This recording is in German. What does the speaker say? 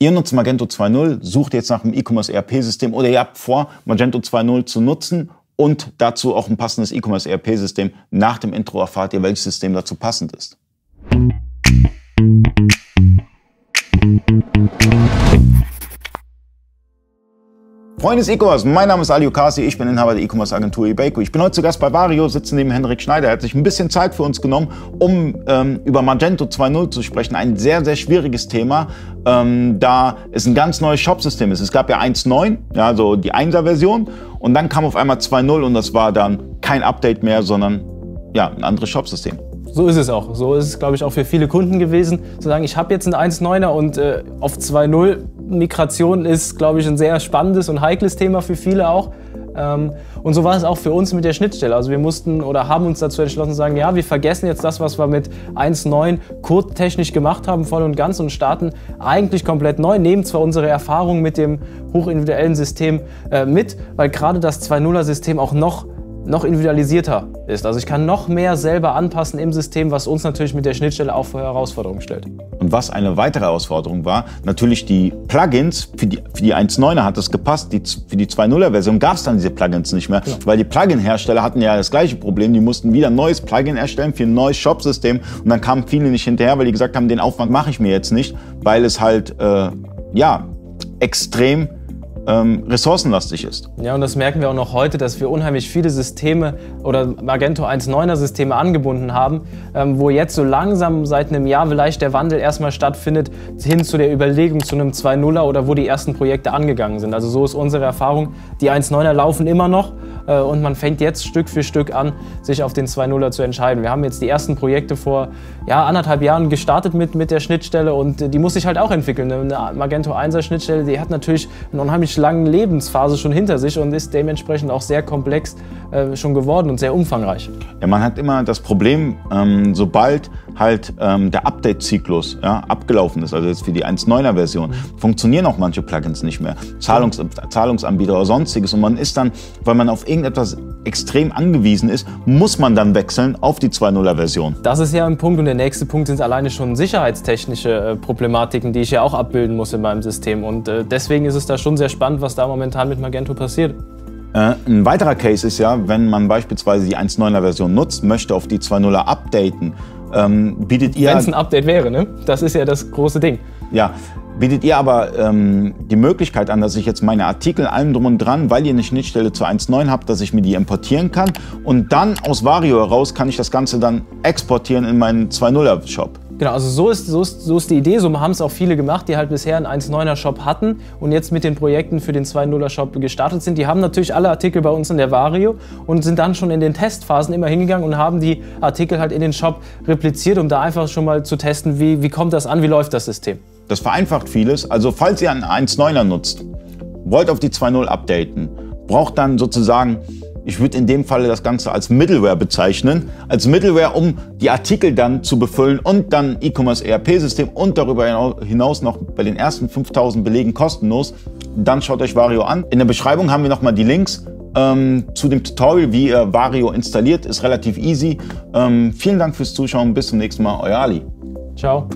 Ihr nutzt Magento 2.0, sucht jetzt nach einem E-Commerce ERP-System oder ihr habt vor, Magento 2.0 zu nutzen und dazu auch ein passendes E-Commerce ERP-System. Nach dem Intro erfahrt ihr, welches System dazu passend ist. Freunde des E-Commerce, mein Name ist Ali Okasi, ich bin Inhaber der E-Commerce Agentur eBayco. Ich bin heute zu Gast bei Vario, sitze neben Henrik Schneider. Er hat sich ein bisschen Zeit für uns genommen, um ähm, über Magento 2.0 zu sprechen. Ein sehr, sehr schwieriges Thema, ähm, da es ein ganz neues Shop-System ist. Es gab ja 1.9, ja, also die 1er-Version, und dann kam auf einmal 2.0 und das war dann kein Update mehr, sondern ja, ein anderes Shop-System. So ist es auch. So ist es, glaube ich, auch für viele Kunden gewesen, zu sagen, ich habe jetzt einen 1.9er und äh, auf 2.0 Migration ist, glaube ich, ein sehr spannendes und heikles Thema für viele auch. Ähm, und so war es auch für uns mit der Schnittstelle. Also wir mussten oder haben uns dazu entschlossen zu sagen, ja, wir vergessen jetzt das, was wir mit 1.9 codetechnisch gemacht haben, voll und ganz und starten eigentlich komplett neu, nehmen zwar unsere Erfahrungen mit dem hochindividuellen System äh, mit, weil gerade das 2.0er System auch noch noch individualisierter ist. Also ich kann noch mehr selber anpassen im System, was uns natürlich mit der Schnittstelle auch vor Herausforderungen stellt. Und was eine weitere Herausforderung war, natürlich die Plugins, für die, für die 1.9er hat das gepasst, die, für die 2.0er Version gab es dann diese Plugins nicht mehr, genau. weil die Plugin-Hersteller hatten ja das gleiche Problem, die mussten wieder ein neues Plugin erstellen für ein neues Shop-System und dann kamen viele nicht hinterher, weil die gesagt haben, den Aufwand mache ich mir jetzt nicht, weil es halt, äh, ja, extrem ähm, ressourcenlastig ist. Ja, und das merken wir auch noch heute, dass wir unheimlich viele Systeme oder Magento 1.9er Systeme angebunden haben, ähm, wo jetzt so langsam seit einem Jahr vielleicht der Wandel erstmal stattfindet hin zu der Überlegung zu einem 2.0er oder wo die ersten Projekte angegangen sind. Also so ist unsere Erfahrung. Die 1.9er laufen immer noch äh, und man fängt jetzt Stück für Stück an, sich auf den 2.0er zu entscheiden. Wir haben jetzt die ersten Projekte vor ja, anderthalb Jahren gestartet mit, mit der Schnittstelle und äh, die muss sich halt auch entwickeln. Eine Magento 1er Schnittstelle, die hat natürlich eine unheimlich langen Lebensphase schon hinter sich und ist dementsprechend auch sehr komplex äh, schon geworden und sehr umfangreich. Ja, man hat immer das Problem, ähm, sobald halt ähm, der Update-Zyklus ja, abgelaufen ist, also jetzt für die 1.9er Version, mhm. funktionieren auch manche Plugins nicht mehr. Zahlungs Zahlungsanbieter oder sonstiges. Und man ist dann, weil man auf irgendetwas extrem angewiesen ist, muss man dann wechseln auf die 2.0er Version. Das ist ja ein Punkt und der nächste Punkt sind alleine schon sicherheitstechnische äh, Problematiken, die ich ja auch abbilden muss in meinem System. Und äh, deswegen ist es da schon sehr spannend, was da momentan mit Magento passiert. Äh, ein weiterer Case ist ja, wenn man beispielsweise die 1.9er Version nutzt, möchte auf die 2.0er updaten, ähm, bietet ihr... Wenn es ein Update wäre, ne? Das ist ja das große Ding. Ja, bietet ihr aber ähm, die Möglichkeit an, dass ich jetzt meine Artikel allem drum und dran, weil ihr eine Schnittstelle zu 1.9 habt, dass ich mir die importieren kann und dann aus Vario heraus kann ich das Ganze dann exportieren in meinen 2.0er Shop. Genau, also so ist, so ist, so ist die Idee. So haben es auch viele gemacht, die halt bisher einen 1.9er Shop hatten und jetzt mit den Projekten für den 2.0er Shop gestartet sind. Die haben natürlich alle Artikel bei uns in der Vario und sind dann schon in den Testphasen immer hingegangen und haben die Artikel halt in den Shop repliziert, um da einfach schon mal zu testen, wie, wie kommt das an, wie läuft das System. Das vereinfacht vieles. Also falls ihr einen 1.9er nutzt, wollt auf die 2.0 updaten, braucht dann sozusagen ich würde in dem Falle das Ganze als Middleware bezeichnen. Als Middleware, um die Artikel dann zu befüllen und dann E-Commerce ERP-System und darüber hinaus noch bei den ersten 5000 Belegen kostenlos. Dann schaut euch Vario an. In der Beschreibung haben wir nochmal die Links ähm, zu dem Tutorial, wie ihr Vario installiert. Ist relativ easy. Ähm, vielen Dank fürs Zuschauen. Bis zum nächsten Mal. Euer Ali. Ciao.